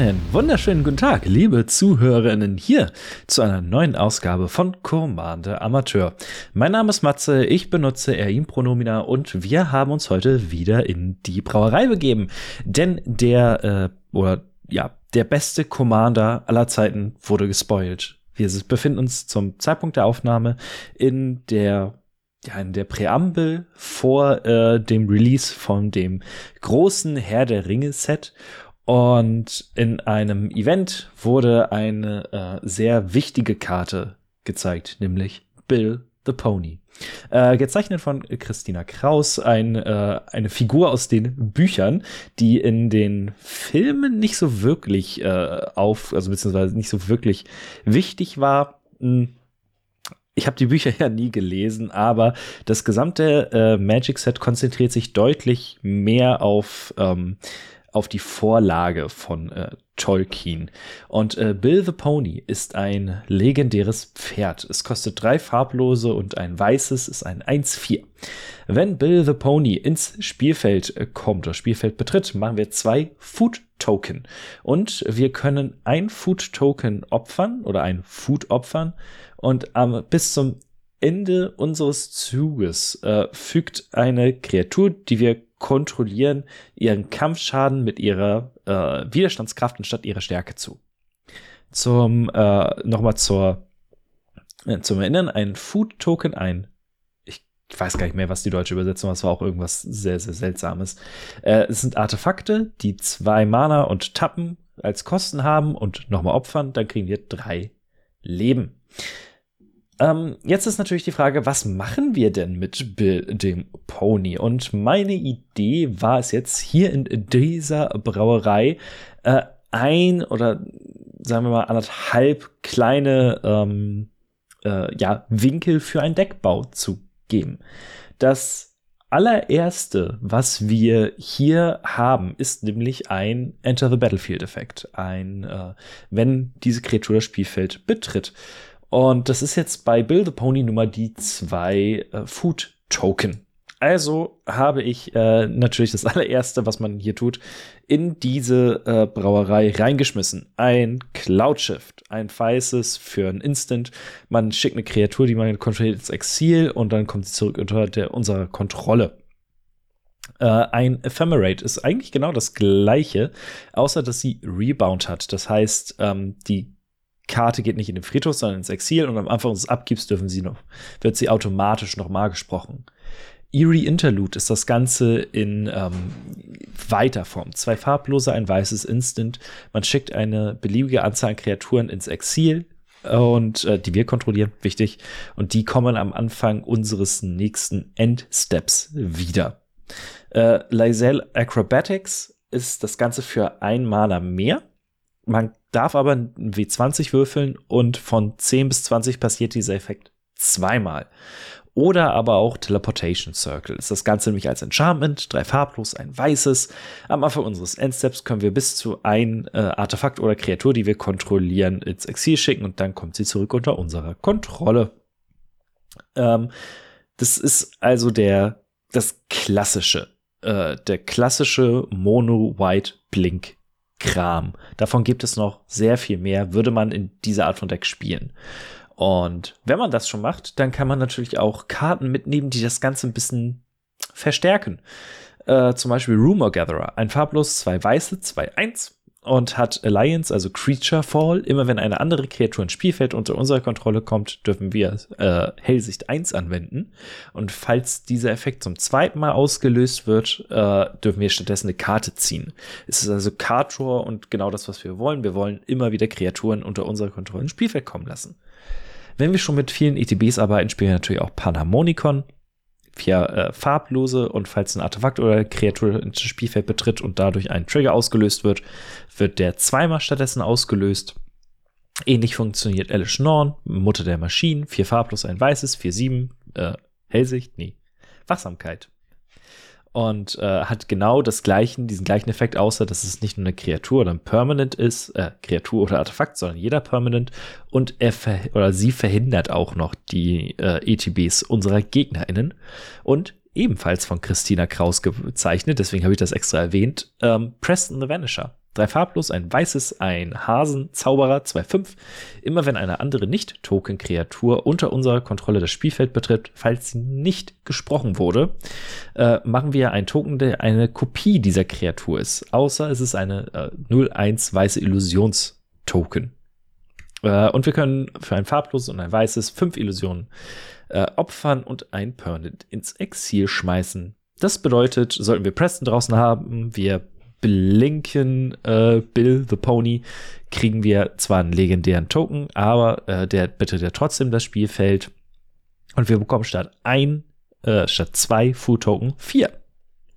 Einen wunderschönen guten Tag, liebe Zuhörerinnen, hier zu einer neuen Ausgabe von Commander Amateur. Mein Name ist Matze, ich benutze Er-Ihm-Pronomina und wir haben uns heute wieder in die Brauerei begeben. Denn der, äh, oder ja, der beste Commander aller Zeiten wurde gespoilt. Wir befinden uns zum Zeitpunkt der Aufnahme in der ja, in der Präambel vor äh, dem Release von dem großen Herr der Ringe Set und in einem Event wurde eine äh, sehr wichtige Karte gezeigt, nämlich Bill the Pony. Äh, gezeichnet von Christina Kraus, ein, äh, eine Figur aus den Büchern, die in den Filmen nicht so wirklich äh, auf, also beziehungsweise nicht so wirklich wichtig war. Hm. Ich habe die Bücher ja nie gelesen, aber das gesamte äh, Magic Set konzentriert sich deutlich mehr auf ähm, auf die Vorlage von äh, Tolkien. Und äh, Bill the Pony ist ein legendäres Pferd. Es kostet drei farblose und ein weißes ist ein 1-4. Wenn Bill the Pony ins Spielfeld äh, kommt oder Spielfeld betritt, machen wir zwei Food Token. Und wir können ein Food Token opfern oder ein Food opfern und ähm, bis zum Ende unseres Zuges äh, fügt eine Kreatur, die wir kontrollieren, ihren Kampfschaden mit ihrer äh, Widerstandskraft anstatt ihrer Stärke zu. Zum äh, nochmal zur äh, zum Erinnern, ein Food Token, ein ich weiß gar nicht mehr, was die deutsche Übersetzung war, war auch irgendwas sehr, sehr Seltsames. Äh, es sind Artefakte, die zwei Mana und Tappen als Kosten haben und nochmal opfern, dann kriegen wir drei Leben. Ähm, jetzt ist natürlich die Frage, was machen wir denn mit Bill, dem Pony? Und meine Idee war es jetzt hier in dieser Brauerei äh, ein oder sagen wir mal anderthalb kleine ähm, äh, ja, Winkel für einen Deckbau zu geben. Das allererste, was wir hier haben, ist nämlich ein Enter the Battlefield Effekt. Ein, äh, wenn diese Kreatur das Spielfeld betritt. Und das ist jetzt bei Bill the Pony Nummer die zwei äh, Food Token. Also habe ich äh, natürlich das allererste, was man hier tut, in diese äh, Brauerei reingeschmissen. Ein Cloud Shift, ein weißes für ein Instant. Man schickt eine Kreatur, die man kontrolliert ins Exil und dann kommt sie zurück unter der, unserer Kontrolle. Äh, ein Ephemerate ist eigentlich genau das gleiche, außer dass sie Rebound hat. Das heißt, ähm, die Karte geht nicht in den Friedhof, sondern ins Exil und am Anfang des Abgibs dürfen sie noch, wird sie automatisch nochmal gesprochen. Eerie Interlude ist das Ganze in ähm, weiter Form. Zwei farblose, ein weißes Instant. Man schickt eine beliebige Anzahl an Kreaturen ins Exil und äh, die wir kontrollieren, wichtig. Und die kommen am Anfang unseres nächsten Endsteps wieder. Äh, Lysel Acrobatics ist das Ganze für ein Mana mehr. Man darf aber ein W20 würfeln und von 10 bis 20 passiert dieser Effekt zweimal. Oder aber auch Teleportation Circle. Ist das Ganze nämlich als Enchantment, drei farblos, ein weißes. Am Anfang unseres Endsteps können wir bis zu ein äh, Artefakt oder Kreatur, die wir kontrollieren, ins Exil schicken und dann kommt sie zurück unter unserer Kontrolle. Ähm, das ist also der, das klassische, äh, der klassische Mono-White Blink Kram. Davon gibt es noch sehr viel mehr, würde man in dieser Art von Deck spielen. Und wenn man das schon macht, dann kann man natürlich auch Karten mitnehmen, die das Ganze ein bisschen verstärken. Äh, zum Beispiel Rumor Gatherer, ein farblos, zwei weiße, zwei eins und hat Alliance, also Creature Fall. Immer wenn eine andere Kreatur ins Spielfeld unter unserer Kontrolle kommt, dürfen wir äh, Hellsicht 1 anwenden. Und falls dieser Effekt zum zweiten Mal ausgelöst wird, äh, dürfen wir stattdessen eine Karte ziehen. Es ist also Card Draw und genau das, was wir wollen. Wir wollen immer wieder Kreaturen unter unserer Kontrolle ins Spielfeld kommen lassen. Wenn wir schon mit vielen ETBs arbeiten, spielen wir natürlich auch Panharmonicon vier äh, farblose und falls ein Artefakt oder Kreatur ins Spielfeld betritt und dadurch ein Trigger ausgelöst wird, wird der zweimal stattdessen ausgelöst. Ähnlich funktioniert Alice Norn, Mutter der Maschinen, vier farblos, ein weißes, vier sieben, äh, Hellsicht, nee, Wachsamkeit. Und äh, hat genau das gleichen, diesen gleichen Effekt, außer dass es nicht nur eine Kreatur oder ein Permanent ist, äh, Kreatur oder Artefakt, sondern jeder Permanent. Und er oder sie verhindert auch noch die äh, ETBs unserer GegnerInnen. Und ebenfalls von Christina Kraus gezeichnet, deswegen habe ich das extra erwähnt, ähm, Preston the Vanisher. Drei farblos, ein weißes, ein Hasen, Zauberer, 2-5. Immer wenn eine andere Nicht-Token-Kreatur unter unserer Kontrolle das Spielfeld betritt, falls sie nicht gesprochen wurde, äh, machen wir einen Token, der eine Kopie dieser Kreatur ist. Außer es ist eine äh, 0-1 weiße Illusions-Token. Äh, und wir können für ein farbloses und ein weißes fünf Illusionen äh, opfern und ein Permanent ins Exil schmeißen. Das bedeutet, sollten wir Preston draußen haben, wir blinken äh, Bill the Pony, kriegen wir zwar einen legendären Token, aber äh, der bitte der trotzdem das Spielfeld. Und wir bekommen statt ein, äh, statt zwei Food Token vier.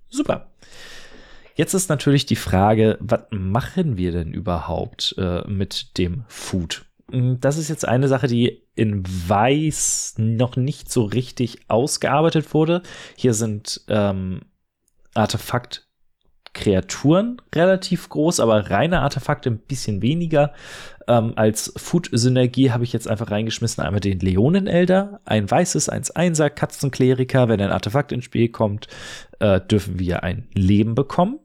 Super. Jetzt ist natürlich die Frage, was machen wir denn überhaupt äh, mit dem Food? Hm, das ist jetzt eine Sache, die in Weiß noch nicht so richtig ausgearbeitet wurde. Hier sind ähm, Artefakt Kreaturen relativ groß, aber reine Artefakte ein bisschen weniger. Ähm, als Food-Synergie habe ich jetzt einfach reingeschmissen einmal den Leonenelder, ein weißes 1-1er Katzenkleriker. Wenn ein Artefakt ins Spiel kommt, äh, dürfen wir ein Leben bekommen.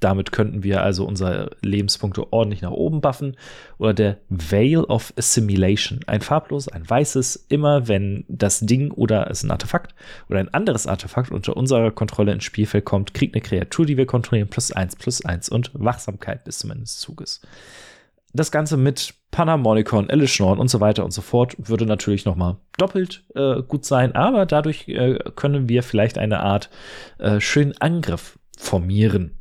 Damit könnten wir also unsere Lebenspunkte ordentlich nach oben buffen. Oder der Veil of Assimilation. Ein farblos, ein weißes, immer wenn das Ding oder es ein Artefakt oder ein anderes Artefakt unter unserer Kontrolle ins Spielfeld kommt, kriegt eine Kreatur, die wir kontrollieren, plus eins, plus eins und Wachsamkeit bis zum Ende des Zuges. Das Ganze mit Panharmonicon, Elishnorn und so weiter und so fort würde natürlich nochmal doppelt äh, gut sein, aber dadurch äh, können wir vielleicht eine Art äh, schönen Angriff formieren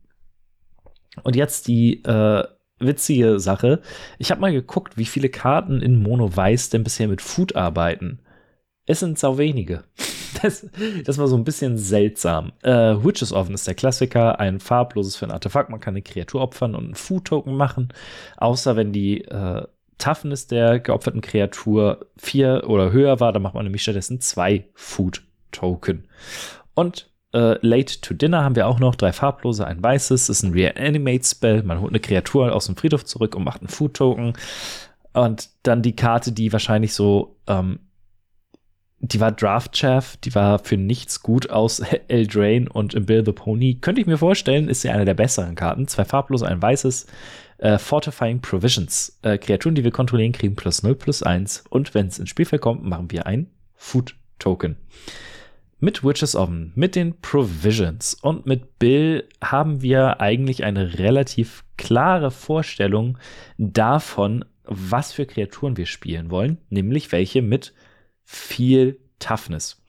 und jetzt die äh, witzige Sache. Ich habe mal geguckt, wie viele Karten in Mono Weiß denn bisher mit Food arbeiten. Es sind sau wenige. Das, das war so ein bisschen seltsam. Äh, Witches Oven ist der Klassiker, ein farbloses für ein Artefakt. Man kann eine Kreatur opfern und einen Food-Token machen. Außer wenn die äh, Toughness der geopferten Kreatur vier oder höher war, dann macht man nämlich stattdessen zwei Food-Token. Und äh, Late to Dinner haben wir auch noch drei farblose, ein weißes, das ist ein Reanimate Spell. Man holt eine Kreatur aus dem Friedhof zurück und macht einen Food Token. Und dann die Karte, die wahrscheinlich so, ähm, die war Draft Chaff, die war für nichts gut aus Eldrain und im Bill the Pony. Könnte ich mir vorstellen, ist sie eine der besseren Karten. Zwei farblose, ein weißes. Äh, Fortifying Provisions. Äh, Kreaturen, die wir kontrollieren, kriegen plus 0, plus 1. Und wenn es ins Spielfeld kommt, machen wir ein Food Token. Mit Witches Oven, mit den Provisions und mit Bill haben wir eigentlich eine relativ klare Vorstellung davon, was für Kreaturen wir spielen wollen, nämlich welche mit viel Toughness.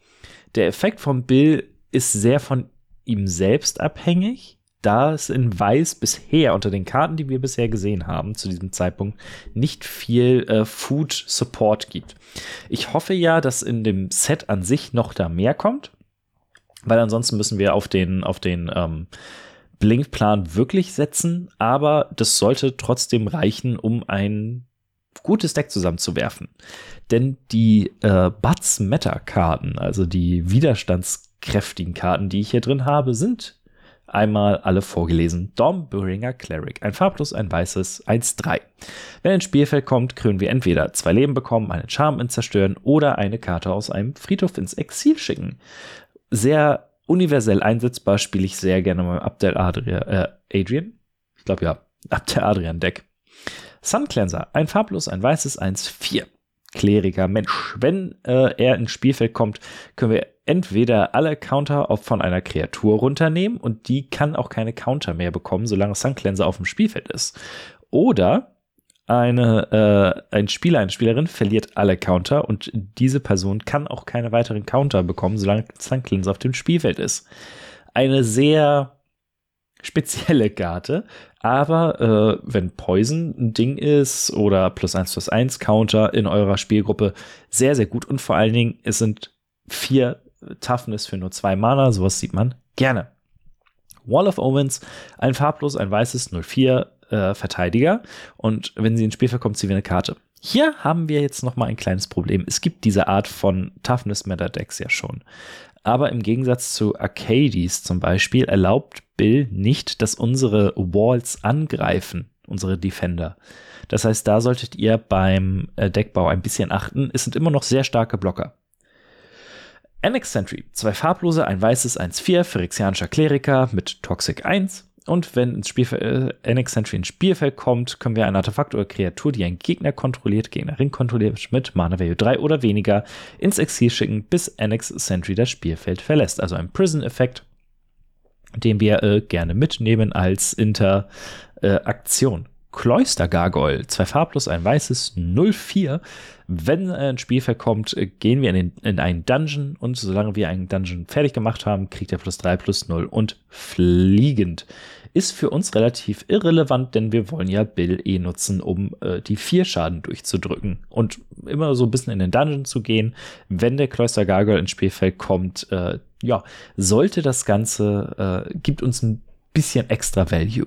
Der Effekt von Bill ist sehr von ihm selbst abhängig da es in Weiß bisher unter den Karten, die wir bisher gesehen haben, zu diesem Zeitpunkt nicht viel äh, Food Support gibt. Ich hoffe ja, dass in dem Set an sich noch da mehr kommt, weil ansonsten müssen wir auf den, auf den ähm, Blinkplan wirklich setzen, aber das sollte trotzdem reichen, um ein gutes Deck zusammenzuwerfen. Denn die äh, Butts Meta Karten, also die widerstandskräftigen Karten, die ich hier drin habe, sind einmal alle vorgelesen. Dom Buringer Cleric. Ein farblos, ein weißes, 1-3. Wenn ein Spielfeld kommt, können wir entweder zwei Leben bekommen, einen Charm ins Zerstören oder eine Karte aus einem Friedhof ins Exil schicken. Sehr universell einsetzbar, spiele ich sehr gerne mal Abdel Adrian, äh, Adrian? Ich glaube ja, Abdel Adrian Deck. Sun Cleanser. Ein farblos, ein weißes, 1-4. Kleriker Mensch. Wenn äh, er ins Spielfeld kommt, können wir entweder alle Counter von einer Kreatur runternehmen und die kann auch keine Counter mehr bekommen, solange Sun Cleanser auf dem Spielfeld ist. Oder eine, äh, ein Spieler, eine Spielerin verliert alle Counter und diese Person kann auch keine weiteren Counter bekommen, solange Sun Cleanser auf dem Spielfeld ist. Eine sehr spezielle Karte, aber äh, wenn Poison ein Ding ist oder plus 1 plus 1 Counter in eurer Spielgruppe, sehr, sehr gut und vor allen Dingen, es sind vier Toughness für nur zwei Mana, sowas sieht man gerne. Wall of Omens, ein farblos, ein weißes 04 äh, Verteidiger und wenn sie ins Spiel verkommt, ziehen wir eine Karte. Hier haben wir jetzt noch mal ein kleines Problem. Es gibt diese Art von Toughness Matter Decks ja schon. Aber im Gegensatz zu Arcades zum Beispiel erlaubt Bill nicht, dass unsere Walls angreifen, unsere Defender. Das heißt, da solltet ihr beim äh, Deckbau ein bisschen achten. Es sind immer noch sehr starke Blocker. Annex Sentry, zwei farblose, ein weißes 1-4, phyrexianischer Kleriker mit Toxic 1. Und wenn ins Spielfeld, äh, Annex Sentry ins Spielfeld kommt, können wir ein Artefakt oder Kreatur, die ein Gegner kontrolliert, Gegnerin kontrolliert, mit Mana Value 3 oder weniger ins Exil schicken, bis Annex Sentry das Spielfeld verlässt. Also ein Prison-Effekt, den wir äh, gerne mitnehmen als Interaktion. Äh, Cloister Gargoyle, zwei farblos, ein weißes 04. Wenn ein Spielfeld kommt, äh, gehen wir in, den, in einen Dungeon und solange wir einen Dungeon fertig gemacht haben, kriegt er plus 3 plus 0 und fliegend. Ist für uns relativ irrelevant, denn wir wollen ja Bill eh nutzen, um äh, die 4 Schaden durchzudrücken und immer so ein bisschen in den Dungeon zu gehen. Wenn der Cloister Gargoyle ins Spielfeld kommt, äh, ja, sollte das Ganze, äh, gibt uns ein bisschen extra Value.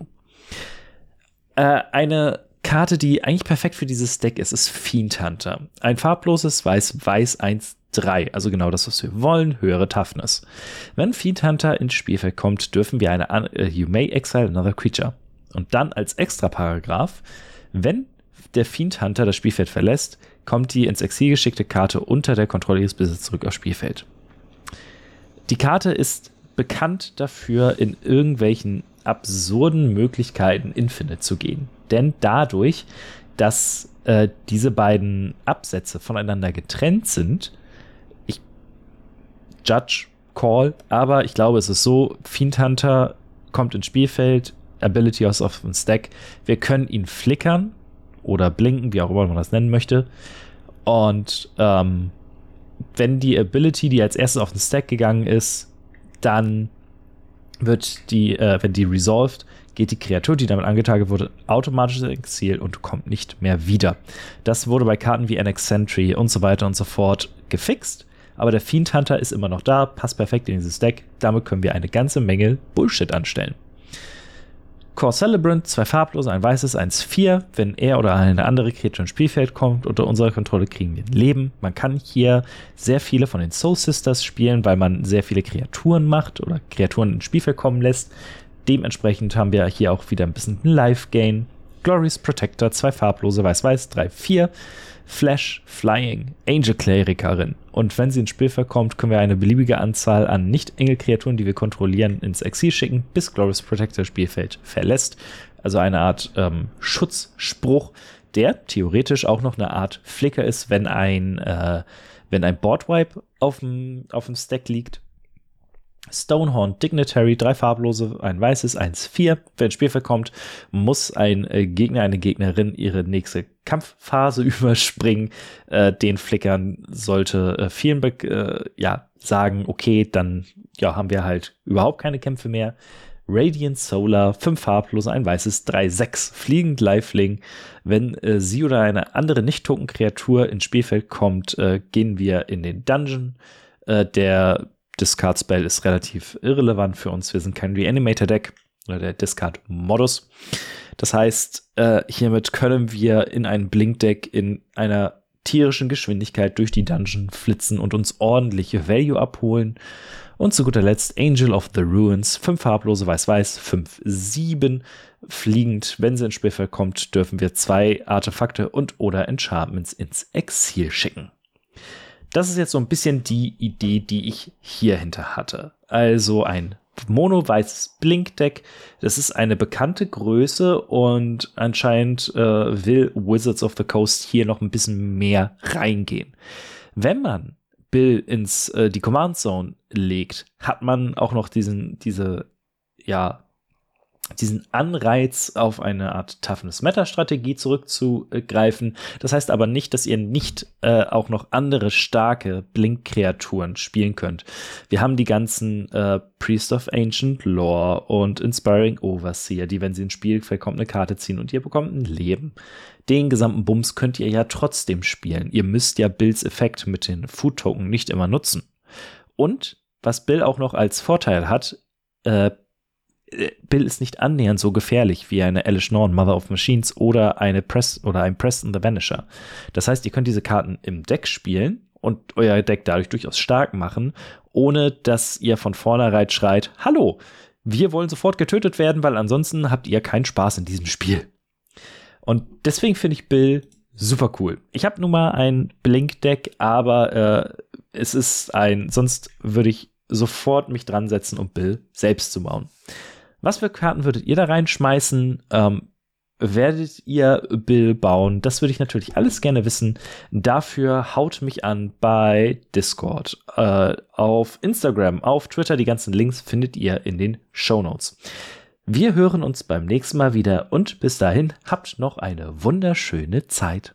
Äh, eine Karte, die eigentlich perfekt für dieses Deck ist, ist Fiend Hunter. Ein farbloses Weiß-Weiß 1-3, also genau das, was wir wollen, höhere Toughness. Wenn Fiend Hunter ins Spielfeld kommt, dürfen wir eine uh, You may exile another creature. Und dann als extra Paragraph, wenn der Fiend Hunter das Spielfeld verlässt, kommt die ins Exil geschickte Karte unter der Kontrolle ihres Besitzers zurück aufs Spielfeld. Die Karte ist bekannt dafür, in irgendwelchen absurden Möglichkeiten Infinite zu gehen. Denn dadurch, dass äh, diese beiden Absätze voneinander getrennt sind, ich Judge, Call, aber ich glaube, es ist so, Fiend Hunter kommt ins Spielfeld, Ability aus auf dem Stack, wir können ihn flickern oder blinken, wie auch immer man das nennen möchte. Und ähm, wenn die Ability, die als erstes auf den Stack gegangen ist, dann wird die, äh, wenn die resolved, geht die Kreatur, die damit angetragen wurde, automatisch ins Exil und kommt nicht mehr wieder. Das wurde bei Karten wie NX Sentry und so weiter und so fort gefixt. Aber der Fiend Hunter ist immer noch da, passt perfekt in dieses Deck. Damit können wir eine ganze Menge Bullshit anstellen. Core Celebrant, zwei farblose, ein weißes, eins vier. Wenn er oder eine andere Kreatur ins Spielfeld kommt, unter unserer Kontrolle kriegen wir ein Leben. Man kann hier sehr viele von den Soul Sisters spielen, weil man sehr viele Kreaturen macht oder Kreaturen ins Spielfeld kommen lässt. Dementsprechend haben wir hier auch wieder ein bisschen Life-Gain. Glorious Protector, zwei farblose, weiß-weiß, drei, vier. Flash Flying, Angel Klerikerin. Und wenn sie ins Spiel verkommt, können wir eine beliebige Anzahl an Nicht-Engel-Kreaturen, die wir kontrollieren, ins Exil schicken, bis Glorious Protector Spielfeld verlässt. Also eine Art ähm, Schutzspruch, der theoretisch auch noch eine Art Flicker ist, wenn ein, äh, wenn ein Boardwipe auf dem, auf dem Stack liegt Stonehorn Dignitary, drei farblose, ein weißes, eins vier. Wenn Spiel verkommt, muss ein äh, Gegner, eine Gegnerin ihre nächste Kampfphase überspringen. Äh, den Flickern sollte äh, vielen äh, ja, sagen, okay, dann ja, haben wir halt überhaupt keine Kämpfe mehr. Radiant Solar, fünf farblose, ein weißes, drei sechs fliegend Lifeling. Wenn äh, sie oder eine andere Nicht-Token-Kreatur ins Spielfeld kommt, äh, gehen wir in den Dungeon. Äh, der Discard Spell ist relativ irrelevant für uns. Wir sind kein Reanimator Deck oder der Discard Modus. Das heißt, äh, hiermit können wir in ein Blink Deck in einer tierischen Geschwindigkeit durch die Dungeon flitzen und uns ordentliche Value abholen. Und zu guter Letzt Angel of the Ruins, fünf farblose Weiß-Weiß, fünf sieben Fliegend, wenn sie ins Spielfeld kommt, dürfen wir zwei Artefakte und oder Enchantments ins Exil schicken. Das ist jetzt so ein bisschen die Idee, die ich hier hinter hatte. Also ein mono-weißes Blinkdeck. Das ist eine bekannte Größe und anscheinend äh, will Wizards of the Coast hier noch ein bisschen mehr reingehen. Wenn man Bill ins äh, die Command Zone legt, hat man auch noch diesen diese ja diesen Anreiz auf eine Art Toughness Matter Strategie zurückzugreifen. Das heißt aber nicht, dass ihr nicht äh, auch noch andere starke Blink Kreaturen spielen könnt. Wir haben die ganzen äh, Priest of Ancient Lore und Inspiring Overseer, die, wenn sie ins Spiel kommt, eine Karte ziehen und ihr bekommt ein Leben. Den gesamten Bums könnt ihr ja trotzdem spielen. Ihr müsst ja Bills Effekt mit den Food Token nicht immer nutzen. Und was Bill auch noch als Vorteil hat, äh, Bill ist nicht annähernd so gefährlich wie eine Alice Norn, Mother of Machines oder eine Press oder ein Preston the Vanisher. Das heißt, ihr könnt diese Karten im Deck spielen und euer Deck dadurch durchaus stark machen, ohne dass ihr von vornherein schreit, hallo, wir wollen sofort getötet werden, weil ansonsten habt ihr keinen Spaß in diesem Spiel. Und deswegen finde ich Bill super cool. Ich habe nun mal ein Blink-Deck, aber äh, es ist ein, sonst würde ich sofort mich dran setzen, um Bill selbst zu bauen. Was für Karten würdet ihr da reinschmeißen? Ähm, werdet ihr Bill bauen? Das würde ich natürlich alles gerne wissen. Dafür haut mich an bei Discord, äh, auf Instagram, auf Twitter. Die ganzen Links findet ihr in den Show Notes. Wir hören uns beim nächsten Mal wieder und bis dahin habt noch eine wunderschöne Zeit.